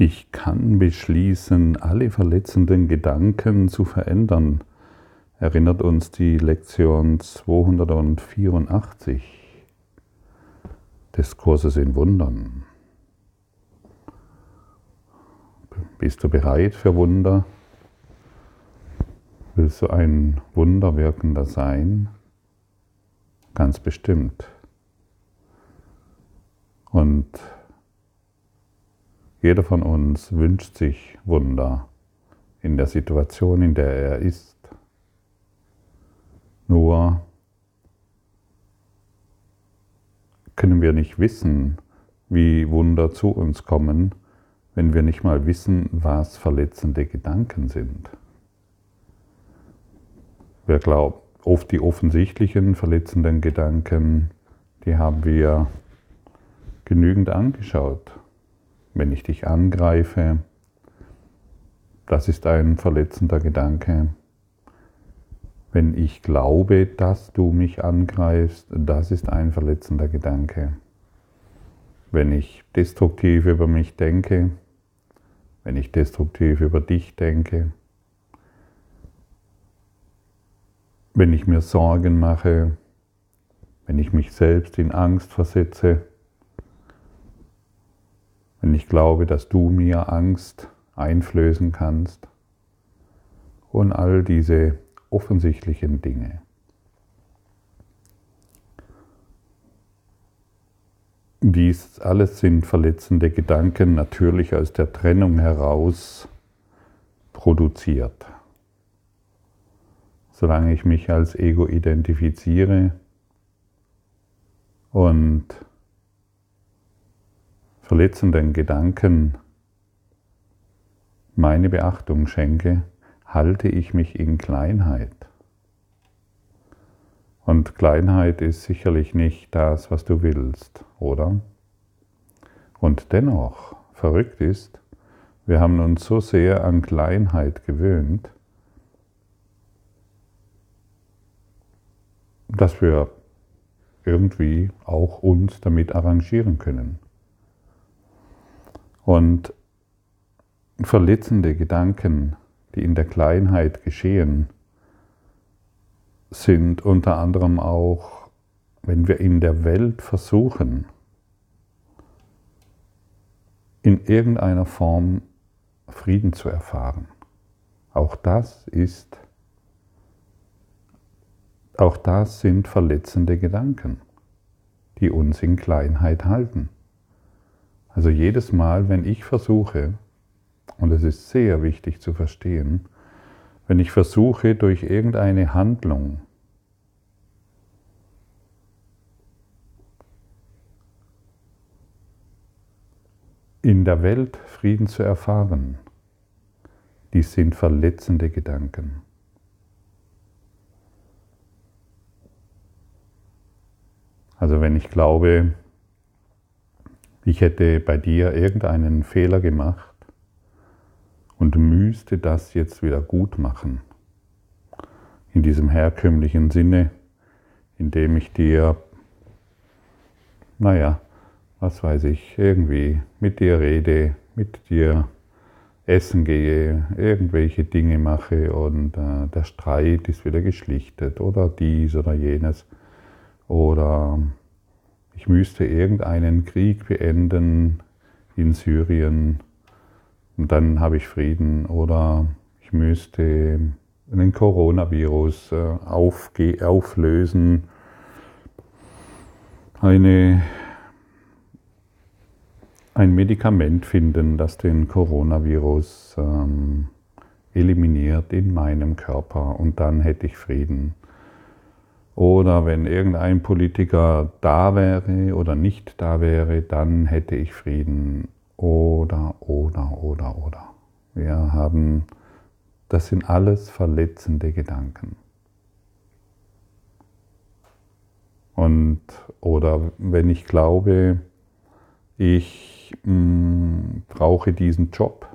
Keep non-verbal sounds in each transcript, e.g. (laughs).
Ich kann beschließen, alle verletzenden Gedanken zu verändern, erinnert uns die Lektion 284 des Kurses in Wundern. Bist du bereit für Wunder? Willst du ein Wunderwirkender sein? Ganz bestimmt. Und jeder von uns wünscht sich Wunder in der Situation, in der er ist. Nur können wir nicht wissen, wie Wunder zu uns kommen, wenn wir nicht mal wissen, was verletzende Gedanken sind. Wir glauben, oft die offensichtlichen verletzenden Gedanken, die haben wir genügend angeschaut wenn ich dich angreife, das ist ein verletzender Gedanke. Wenn ich glaube, dass du mich angreifst, das ist ein verletzender Gedanke. Wenn ich destruktiv über mich denke, wenn ich destruktiv über dich denke, wenn ich mir Sorgen mache, wenn ich mich selbst in Angst versetze, wenn ich glaube, dass du mir Angst einflößen kannst und all diese offensichtlichen Dinge. Dies alles sind verletzende Gedanken natürlich aus der Trennung heraus produziert. Solange ich mich als Ego identifiziere und verletzenden Gedanken meine Beachtung schenke, halte ich mich in Kleinheit. Und Kleinheit ist sicherlich nicht das, was du willst, oder? Und dennoch, verrückt ist, wir haben uns so sehr an Kleinheit gewöhnt, dass wir irgendwie auch uns damit arrangieren können. Und verletzende Gedanken, die in der Kleinheit geschehen, sind unter anderem auch, wenn wir in der Welt versuchen, in irgendeiner Form Frieden zu erfahren. Auch das ist, auch das sind verletzende Gedanken, die uns in Kleinheit halten. Also jedes Mal, wenn ich versuche, und es ist sehr wichtig zu verstehen, wenn ich versuche durch irgendeine Handlung in der Welt Frieden zu erfahren, dies sind verletzende Gedanken. Also wenn ich glaube, ich hätte bei dir irgendeinen Fehler gemacht und müsste das jetzt wieder gut machen. In diesem herkömmlichen Sinne, indem ich dir, naja, was weiß ich, irgendwie mit dir rede, mit dir essen gehe, irgendwelche Dinge mache und äh, der Streit ist wieder geschlichtet oder dies oder jenes oder ich müsste irgendeinen Krieg beenden in Syrien und dann habe ich Frieden oder ich müsste einen Coronavirus äh, auflösen, eine, ein Medikament finden, das den Coronavirus ähm, eliminiert in meinem Körper und dann hätte ich Frieden. Oder wenn irgendein Politiker da wäre oder nicht da wäre, dann hätte ich Frieden. Oder, oder, oder, oder. Wir haben, das sind alles verletzende Gedanken. Und, oder wenn ich glaube, ich mh, mm, brauche diesen Job,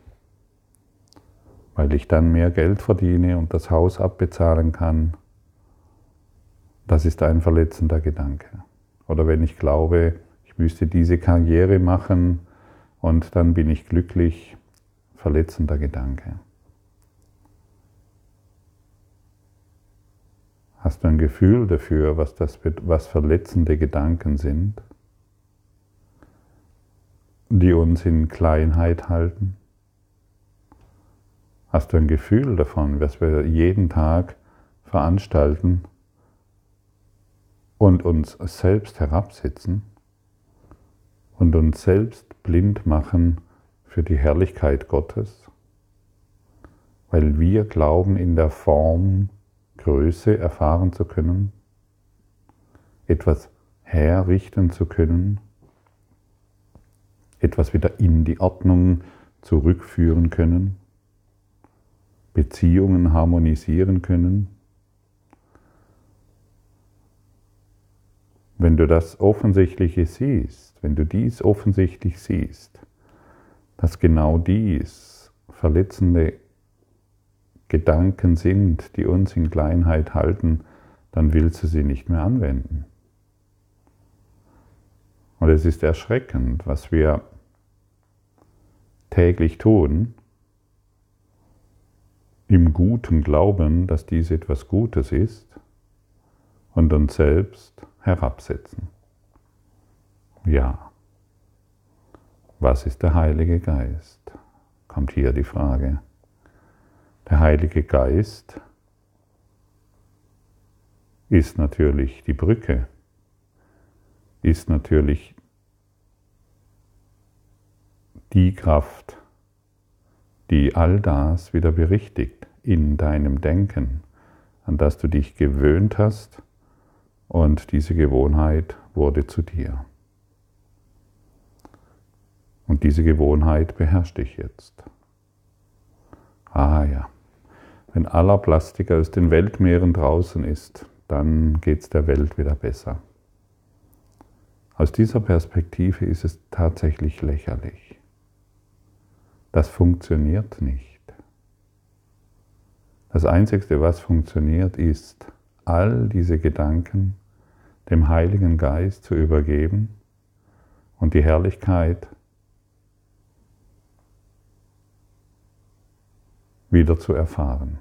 weil ich dann mehr Geld verdiene und das Haus abbezahlen kann, das ist ein verletzender Gedanke. Oder wenn ich glaube, ich müsste diese Karriere machen und dann bin ich glücklich, verletzender Gedanke. Hast du ein Gefühl dafür, was, das, was verletzende Gedanken sind, die uns in Kleinheit halten? Hast du ein Gefühl davon, was wir jeden Tag veranstalten und uns selbst herabsetzen und uns selbst blind machen für die Herrlichkeit Gottes, weil wir glauben, in der Form Größe erfahren zu können, etwas herrichten zu können, etwas wieder in die Ordnung zurückführen können, Beziehungen harmonisieren können, Wenn du das Offensichtliche siehst, wenn du dies offensichtlich siehst, dass genau dies verletzende Gedanken sind, die uns in Kleinheit halten, dann willst du sie nicht mehr anwenden. Und es ist erschreckend, was wir täglich tun, im guten Glauben, dass dies etwas Gutes ist und uns selbst herabsetzen. Ja. Was ist der Heilige Geist? Kommt hier die Frage. Der Heilige Geist ist natürlich die Brücke, ist natürlich die Kraft, die all das wieder berichtigt in deinem Denken, an das du dich gewöhnt hast und diese Gewohnheit wurde zu dir. Und diese Gewohnheit beherrscht dich jetzt. Ah ja, wenn aller Plastik aus den Weltmeeren draußen ist, dann geht es der Welt wieder besser. Aus dieser Perspektive ist es tatsächlich lächerlich. Das funktioniert nicht. Das Einzige, was funktioniert, ist, all diese Gedanken dem Heiligen Geist zu übergeben und die Herrlichkeit wieder zu erfahren.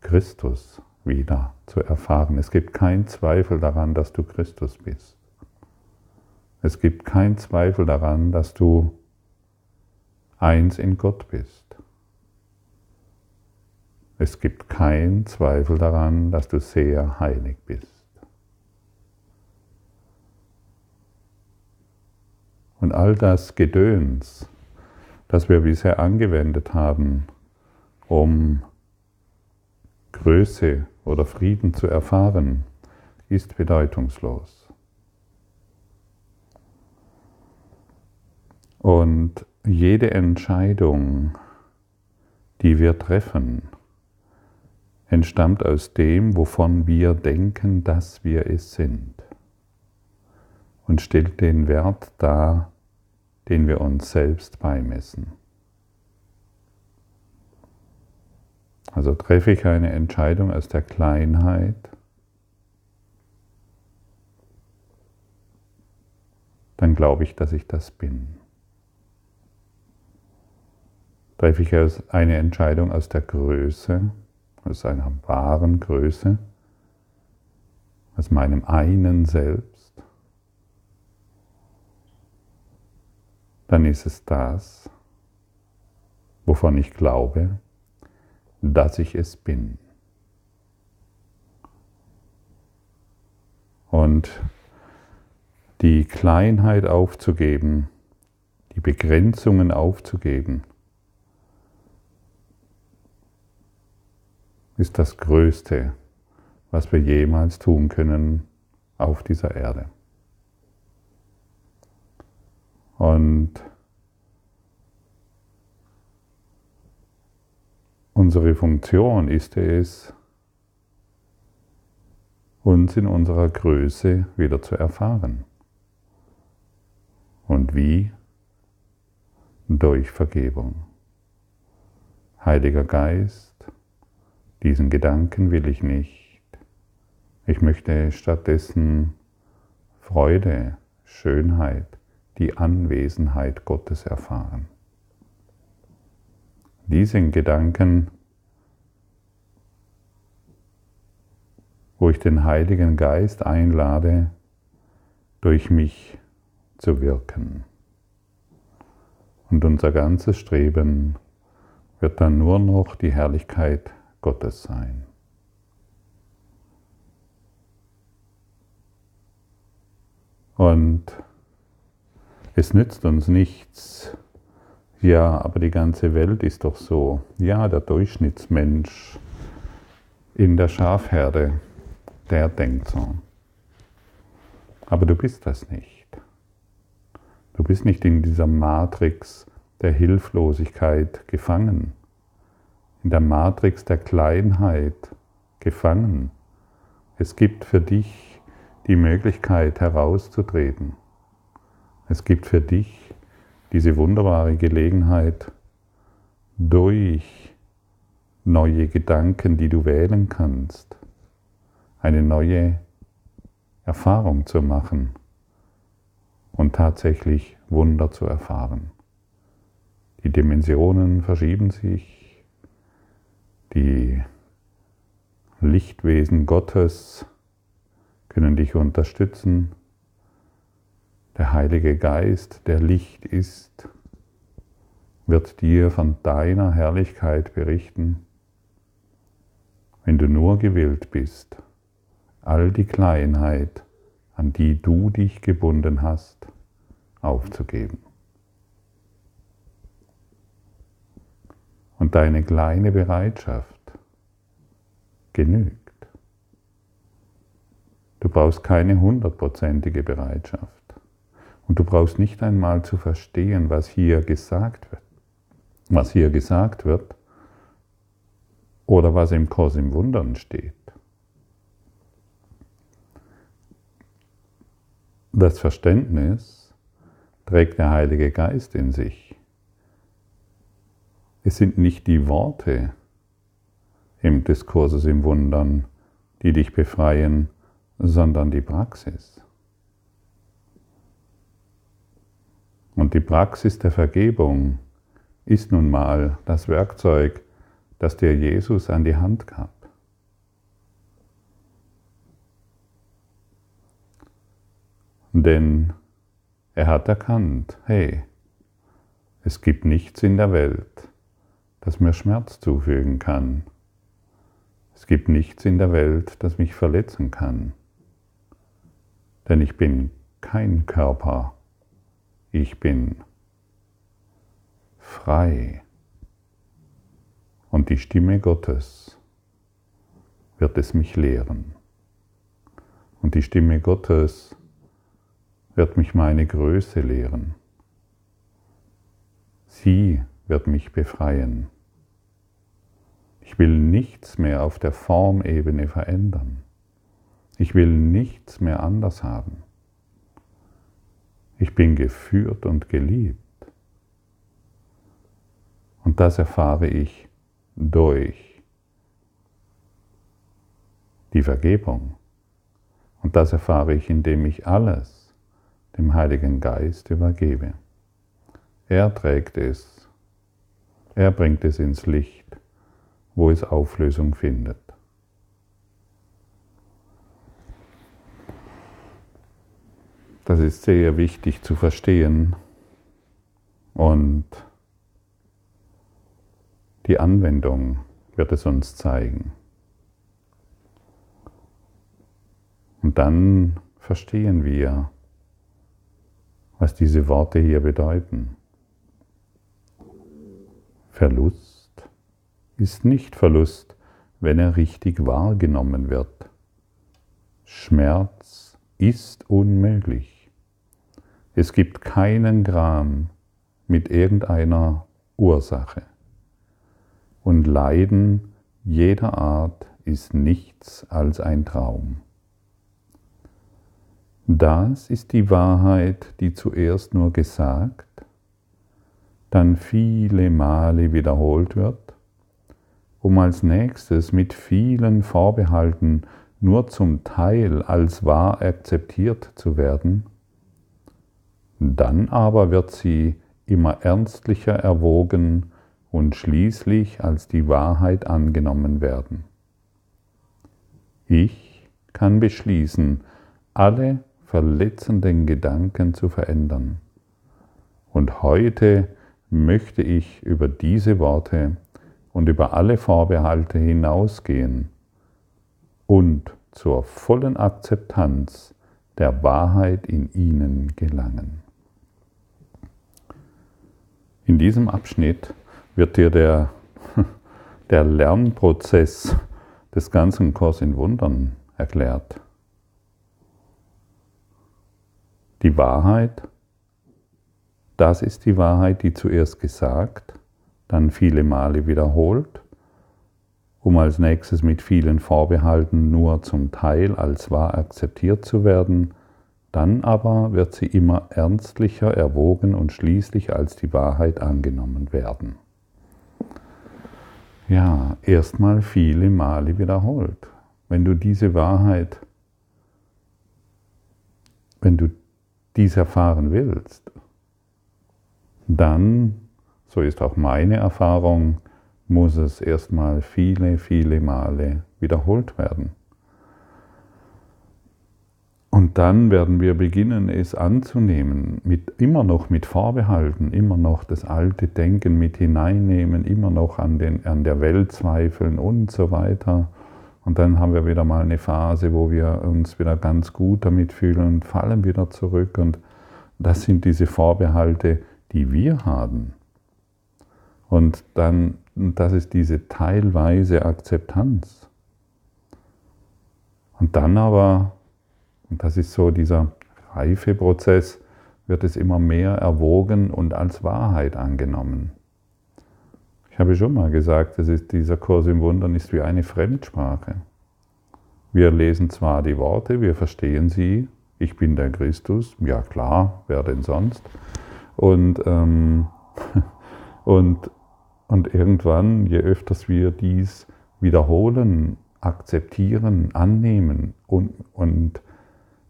Christus wieder zu erfahren. Es gibt keinen Zweifel daran, dass du Christus bist. Es gibt keinen Zweifel daran, dass du eins in Gott bist. Es gibt keinen Zweifel daran, dass du sehr heilig bist. Und all das Gedöns, das wir bisher angewendet haben, um Größe oder Frieden zu erfahren, ist bedeutungslos. Und jede Entscheidung, die wir treffen, entstammt aus dem, wovon wir denken, dass wir es sind und stellt den Wert dar, den wir uns selbst beimessen. Also treffe ich eine Entscheidung aus der Kleinheit, dann glaube ich, dass ich das bin. Treffe ich eine Entscheidung aus der Größe, aus einer wahren Größe, aus meinem einen Selbst, dann ist es das, wovon ich glaube, dass ich es bin. Und die Kleinheit aufzugeben, die Begrenzungen aufzugeben, ist das Größte, was wir jemals tun können auf dieser Erde. Und unsere Funktion ist es, uns in unserer Größe wieder zu erfahren. Und wie? Durch Vergebung. Heiliger Geist, diesen Gedanken will ich nicht. Ich möchte stattdessen Freude, Schönheit, die Anwesenheit Gottes erfahren. Diesen Gedanken, wo ich den Heiligen Geist einlade, durch mich zu wirken. Und unser ganzes Streben wird dann nur noch die Herrlichkeit Gottes sein. Und es nützt uns nichts, ja, aber die ganze Welt ist doch so. Ja, der Durchschnittsmensch in der Schafherde, der denkt so. Aber du bist das nicht. Du bist nicht in dieser Matrix der Hilflosigkeit gefangen, in der Matrix der Kleinheit gefangen. Es gibt für dich die Möglichkeit herauszutreten. Es gibt für dich diese wunderbare Gelegenheit, durch neue Gedanken, die du wählen kannst, eine neue Erfahrung zu machen und tatsächlich Wunder zu erfahren. Die Dimensionen verschieben sich, die Lichtwesen Gottes können dich unterstützen. Der Heilige Geist, der Licht ist, wird dir von deiner Herrlichkeit berichten, wenn du nur gewillt bist, all die Kleinheit, an die du dich gebunden hast, aufzugeben. Und deine kleine Bereitschaft genügt. Du brauchst keine hundertprozentige Bereitschaft. Und du brauchst nicht einmal zu verstehen, was hier gesagt wird. Was hier gesagt wird oder was im Kurs im Wundern steht. Das Verständnis trägt der Heilige Geist in sich. Es sind nicht die Worte im Diskurses im Wundern, die dich befreien, sondern die Praxis. Und die Praxis der Vergebung ist nun mal das Werkzeug, das dir Jesus an die Hand gab. Denn er hat erkannt, hey, es gibt nichts in der Welt, das mir Schmerz zufügen kann. Es gibt nichts in der Welt, das mich verletzen kann. Denn ich bin kein Körper, ich bin frei. Und die Stimme Gottes wird es mich lehren. Und die Stimme Gottes wird mich meine Größe lehren. Sie wird mich befreien. Ich will nichts mehr auf der Formebene verändern. Ich will nichts mehr anders haben. Ich bin geführt und geliebt. Und das erfahre ich durch die Vergebung. Und das erfahre ich, indem ich alles dem Heiligen Geist übergebe. Er trägt es, er bringt es ins Licht, wo es Auflösung findet. Das ist sehr wichtig zu verstehen und die Anwendung wird es uns zeigen. Und dann verstehen wir, was diese Worte hier bedeuten. Verlust ist nicht Verlust, wenn er richtig wahrgenommen wird. Schmerz ist unmöglich. Es gibt keinen Gram mit irgendeiner Ursache. Und Leiden jeder Art ist nichts als ein Traum. Das ist die Wahrheit, die zuerst nur gesagt, dann viele Male wiederholt wird, um als nächstes mit vielen Vorbehalten nur zum Teil als wahr akzeptiert zu werden Dann aber wird sie immer ernstlicher erwogen und schließlich als die Wahrheit angenommen werden. Ich kann beschließen, alle verletzenden Gedanken zu verändern. Und heute möchte ich über diese Worte und über alle Vorbehalte hinausgehen und zur vollen Akzeptanz der Wahrheit in ihnen gelangen. In diesem Abschnitt wird dir der, (laughs) der Lernprozess des ganzen Kurs in Wundern erklärt. Die Wahrheit, das ist die Wahrheit, die zuerst gesagt, dann viele Male wiederholt, um als nächstes mit vielen Vorbehalten nur zum Teil als wahr akzeptiert zu werden, dann aber wird sie immer ernstlicher erwogen und schließlich als die Wahrheit angenommen werden. Ja, erstmal viele Male wiederholt. Wenn du diese Wahrheit, wenn du dies erfahren willst, dann, so ist auch meine Erfahrung, muss es erstmal viele, viele Male wiederholt werden. Und dann werden wir beginnen, es anzunehmen, mit, immer noch mit Vorbehalten, immer noch das alte Denken mit hineinnehmen, immer noch an, den, an der Welt zweifeln und so weiter. Und dann haben wir wieder mal eine Phase, wo wir uns wieder ganz gut damit fühlen und fallen wieder zurück. Und das sind diese Vorbehalte, die wir haben. Und dann, das ist diese teilweise Akzeptanz. Und dann aber und das ist so dieser Reifeprozess, wird es immer mehr erwogen und als Wahrheit angenommen. Ich habe schon mal gesagt, das ist, dieser Kurs im Wundern ist wie eine Fremdsprache. Wir lesen zwar die Worte, wir verstehen sie, ich bin der Christus, ja klar, wer denn sonst? Und, ähm, (laughs) und, und irgendwann, je öfters wir dies wiederholen, akzeptieren, annehmen und, und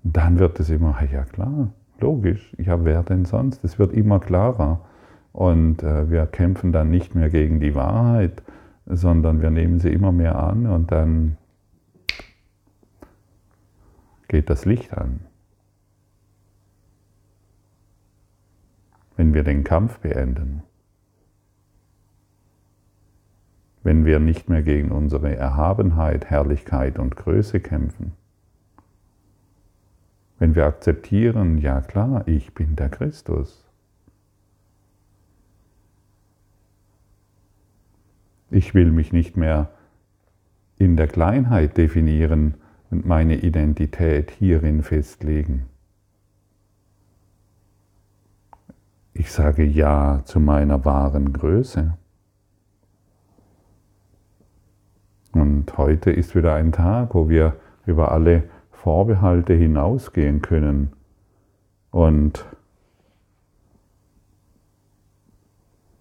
dann wird es immer, ja klar, logisch, ja, wer denn sonst? Es wird immer klarer. Und äh, wir kämpfen dann nicht mehr gegen die Wahrheit, sondern wir nehmen sie immer mehr an und dann geht das Licht an. Wenn wir den Kampf beenden, wenn wir nicht mehr gegen unsere Erhabenheit, Herrlichkeit und Größe kämpfen, wenn wir akzeptieren, ja klar, ich bin der Christus. Ich will mich nicht mehr in der Kleinheit definieren und meine Identität hierin festlegen. Ich sage Ja zu meiner wahren Größe. Und heute ist wieder ein Tag, wo wir über alle Vorbehalte hinausgehen können und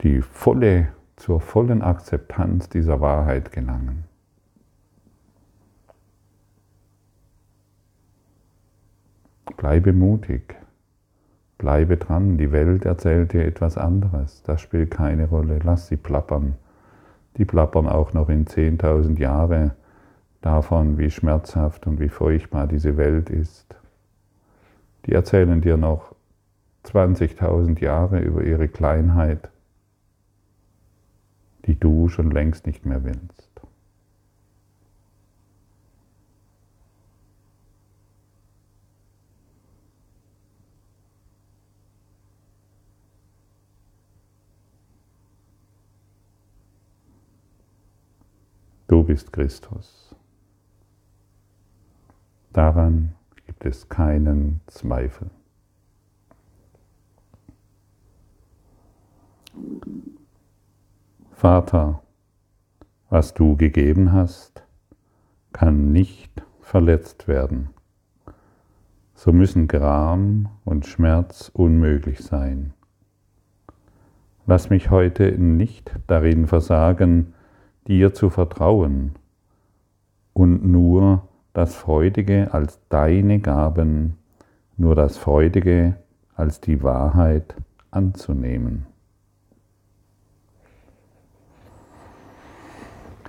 die volle, zur vollen Akzeptanz dieser Wahrheit gelangen. Bleibe mutig, bleibe dran, die Welt erzählt dir etwas anderes, das spielt keine Rolle, lass sie plappern. Die plappern auch noch in 10.000 Jahre davon, wie schmerzhaft und wie furchtbar diese Welt ist. Die erzählen dir noch 20.000 Jahre über ihre Kleinheit, die du schon längst nicht mehr willst. Du bist Christus. Daran gibt es keinen Zweifel. Vater, was du gegeben hast, kann nicht verletzt werden. So müssen Gram und Schmerz unmöglich sein. Lass mich heute nicht darin versagen, dir zu vertrauen und nur das Freudige als deine Gaben, nur das Freudige als die Wahrheit anzunehmen.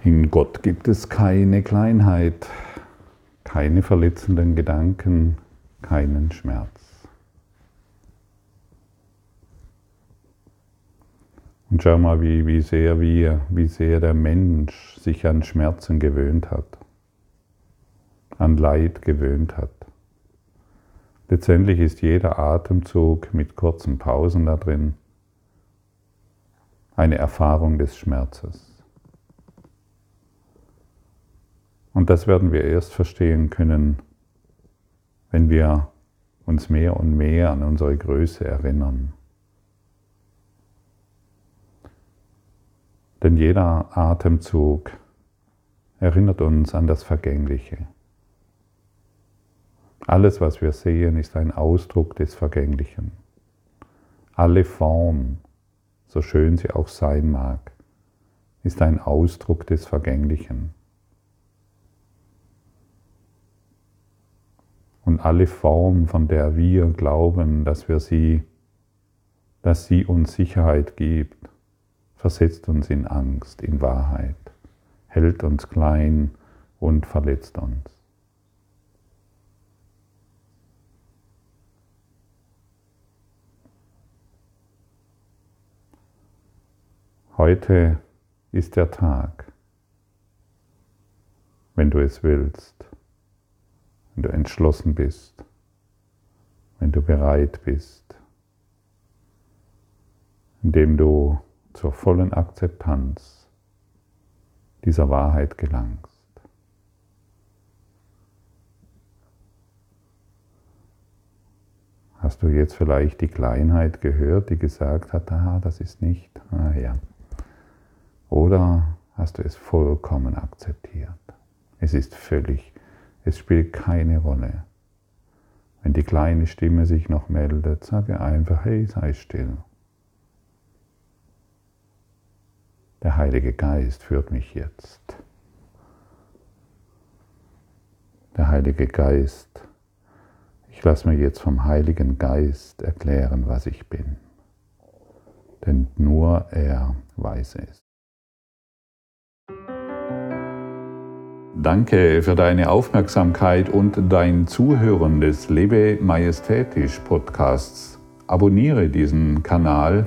In Gott gibt es keine Kleinheit, keine verletzenden Gedanken, keinen Schmerz. Und schau mal, wie, wie, sehr wir, wie sehr der Mensch sich an Schmerzen gewöhnt hat, an Leid gewöhnt hat. Letztendlich ist jeder Atemzug mit kurzen Pausen da drin eine Erfahrung des Schmerzes. Und das werden wir erst verstehen können, wenn wir uns mehr und mehr an unsere Größe erinnern. Denn jeder Atemzug erinnert uns an das Vergängliche. Alles, was wir sehen, ist ein Ausdruck des Vergänglichen. Alle Form, so schön sie auch sein mag, ist ein Ausdruck des Vergänglichen. Und alle Form, von der wir glauben, dass wir sie, dass sie uns Sicherheit gibt, versetzt uns in Angst, in Wahrheit, hält uns klein und verletzt uns. Heute ist der Tag, wenn du es willst, wenn du entschlossen bist, wenn du bereit bist, indem du zur vollen Akzeptanz dieser Wahrheit gelangst. Hast du jetzt vielleicht die Kleinheit gehört, die gesagt hat, ah, das ist nicht, ah ja. Oder hast du es vollkommen akzeptiert? Es ist völlig, es spielt keine Rolle. Wenn die kleine Stimme sich noch meldet, sage einfach, hey, sei still. Der Heilige Geist führt mich jetzt. Der Heilige Geist, ich lasse mir jetzt vom Heiligen Geist erklären, was ich bin. Denn nur er weiß es. Danke für deine Aufmerksamkeit und dein Zuhören des Lebe Majestätisch Podcasts. Abonniere diesen Kanal,